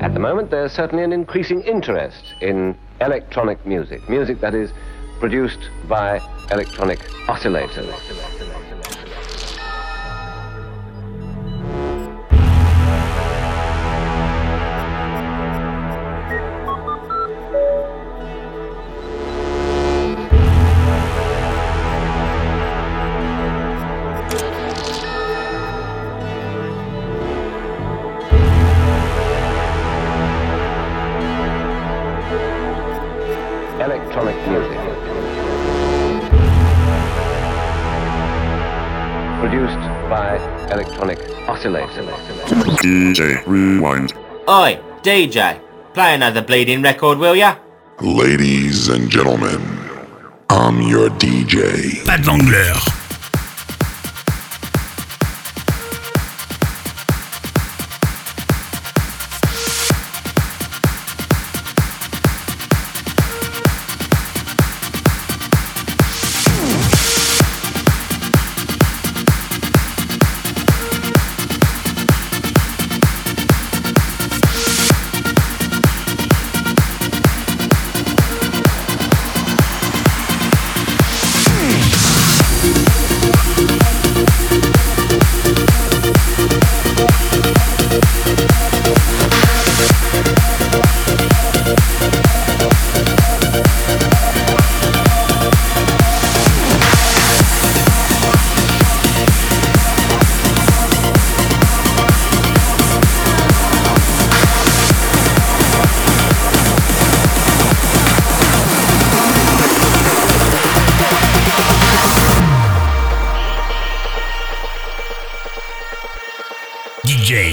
At the moment, there's certainly an increasing interest in electronic music, music that is produced by electronic oscillators. DJ Rewind. Oi, DJ, play another bleeding record, will ya? Ladies and gentlemen, I'm your DJ. Pas de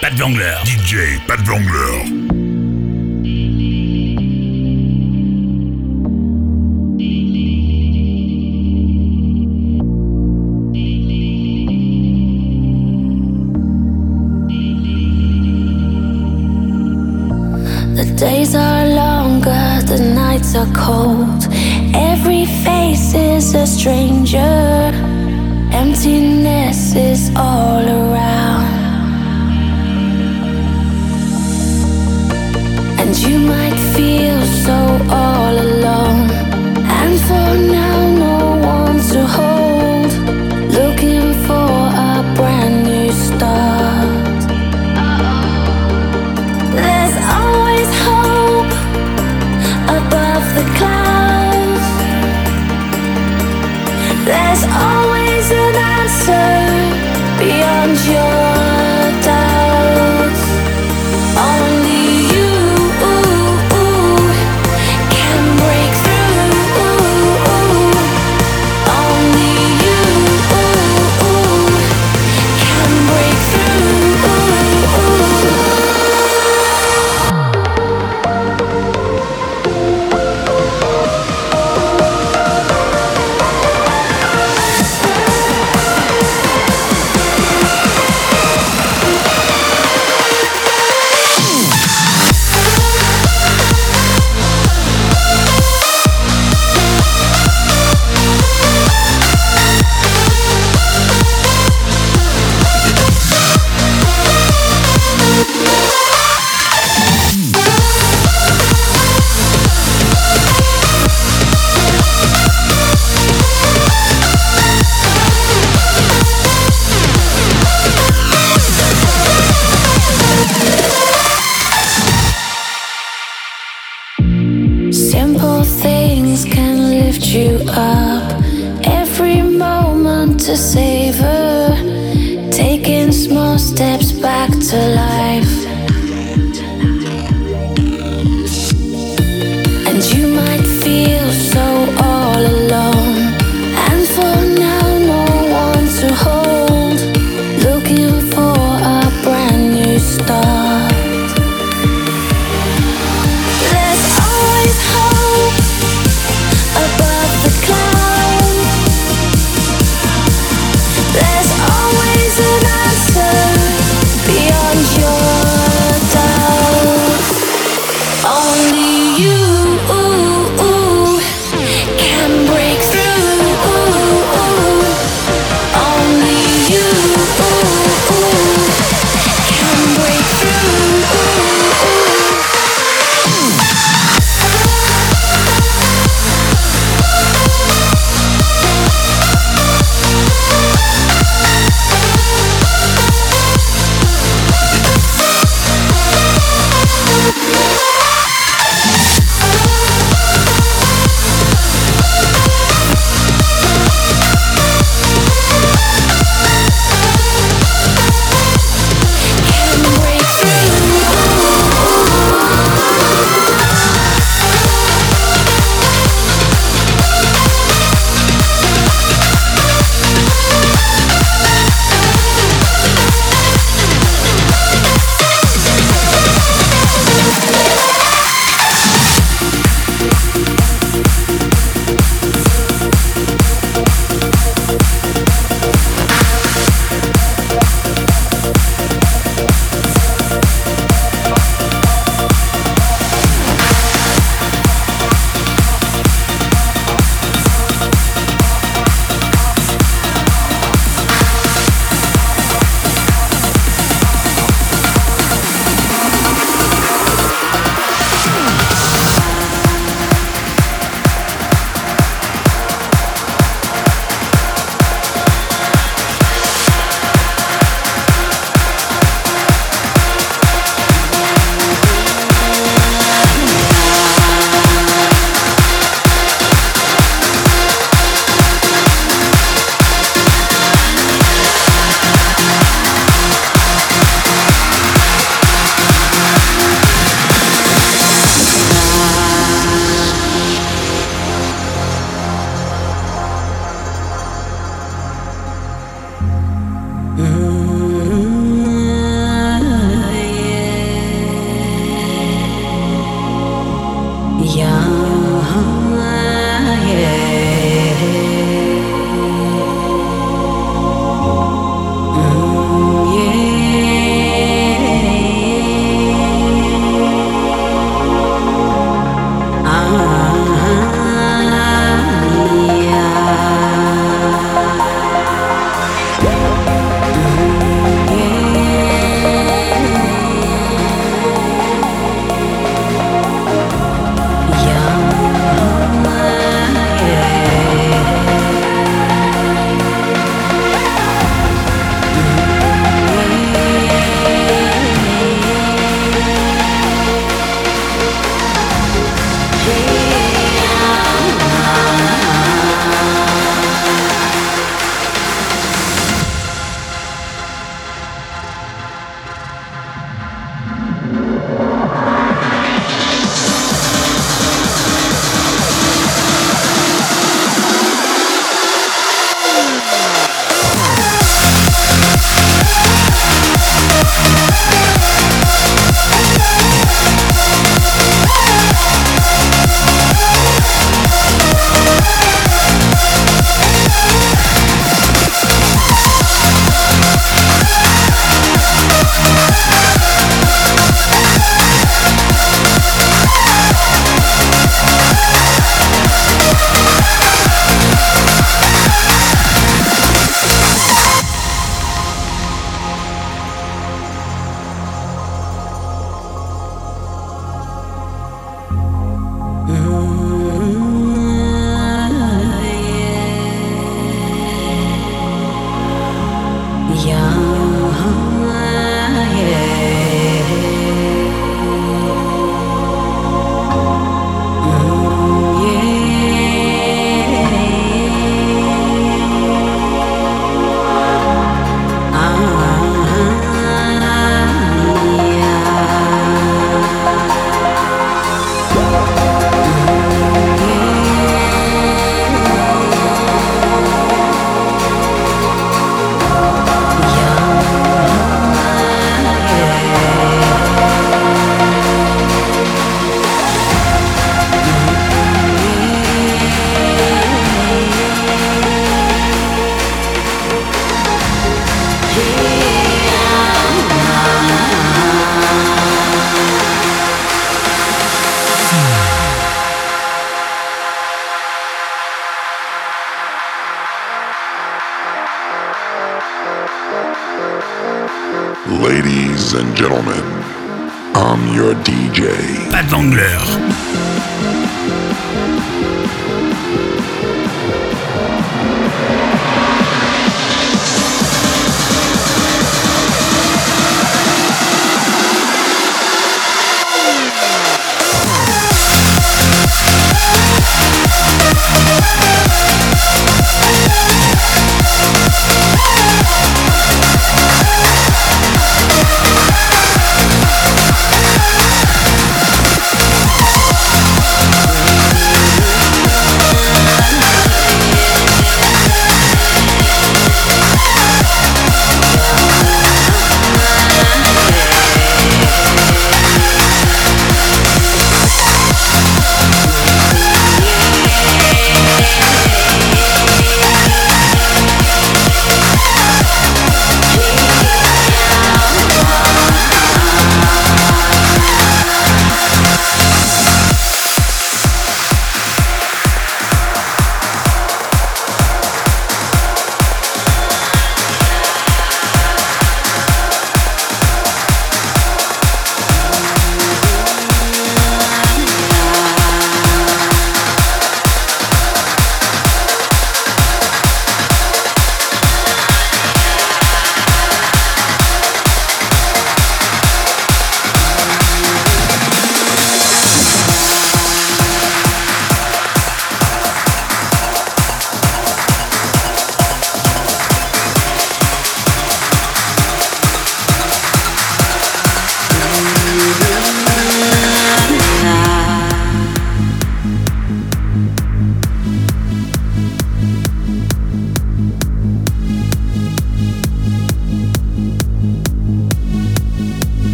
Pat Wangler. DJ Pat Wangler. The days are longer, the nights are cold. Every face is a stranger. Emptiness is all around. You might feel so all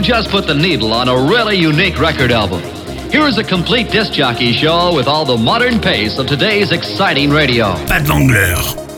You just put the needle on a really unique record album. Here is a complete disc jockey show with all the modern pace of today's exciting radio. Pat Wangler.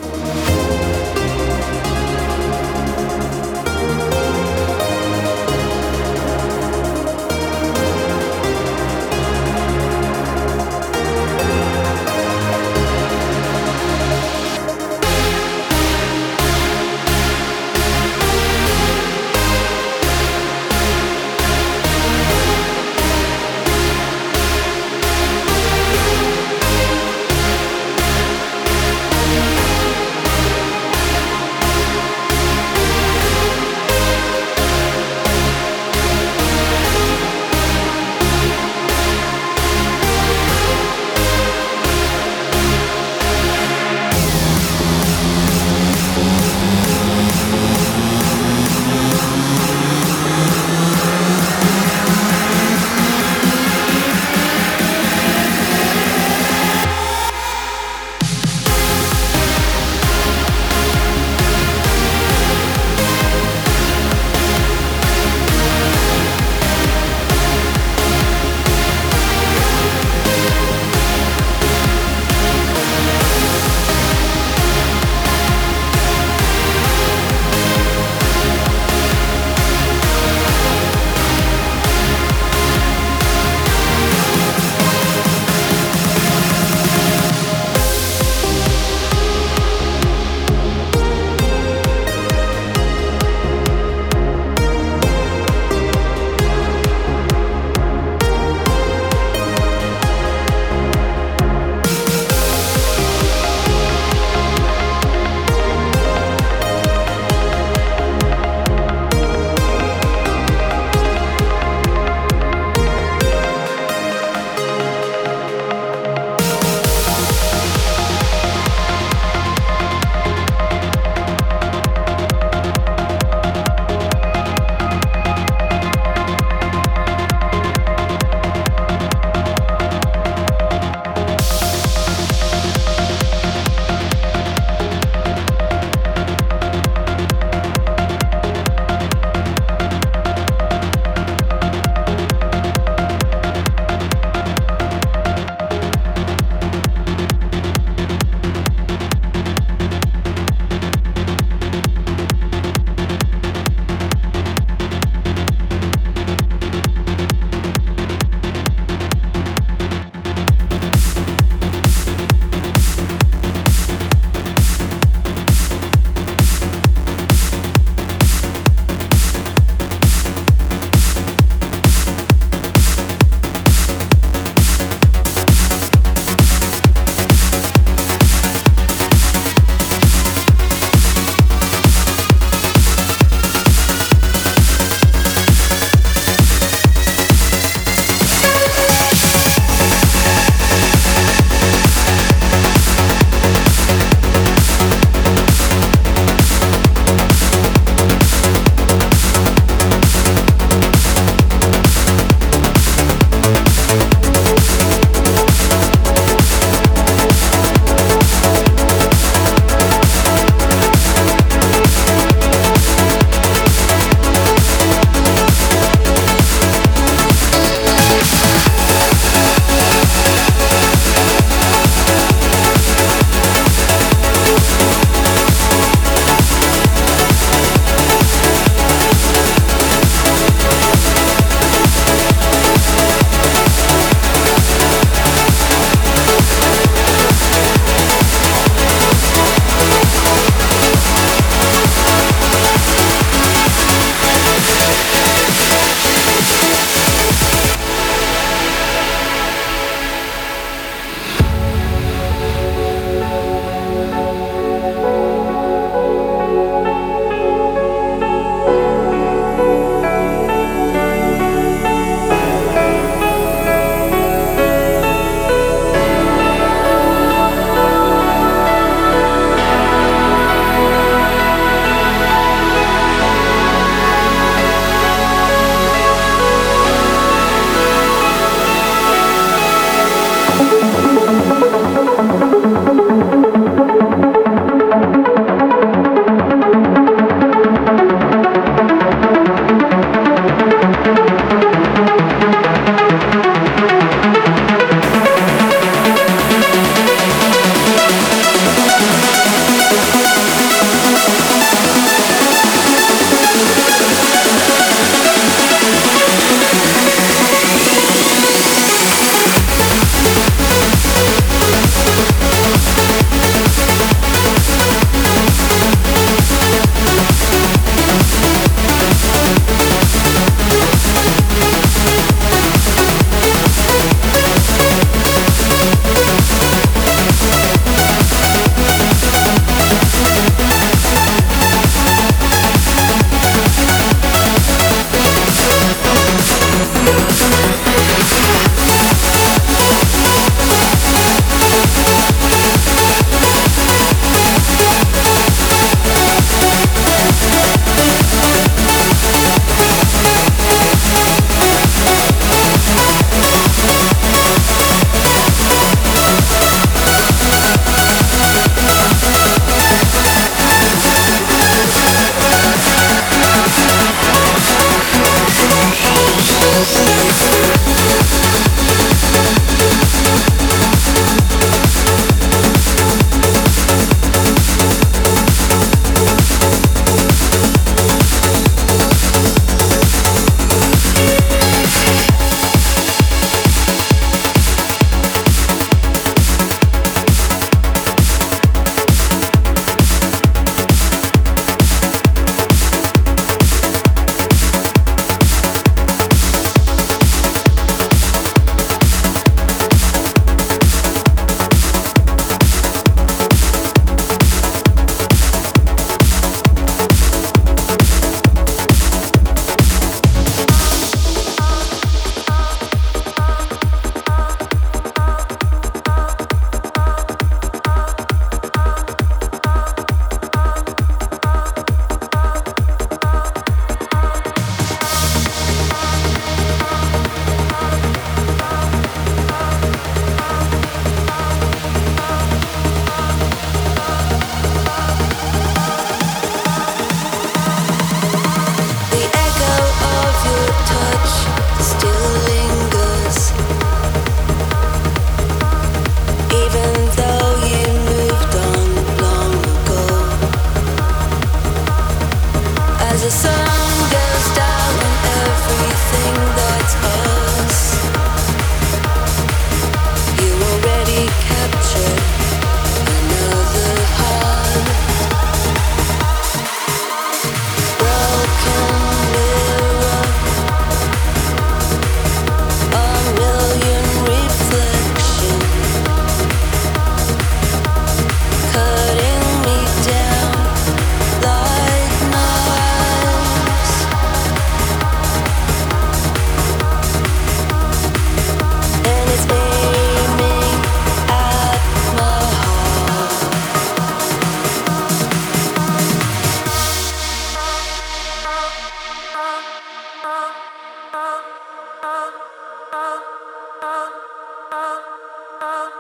Oh,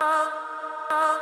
oh, oh.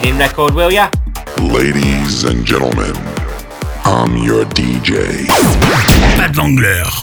Play record, will ya? Ladies and gentlemen, I'm your DJ. Pat Wangler.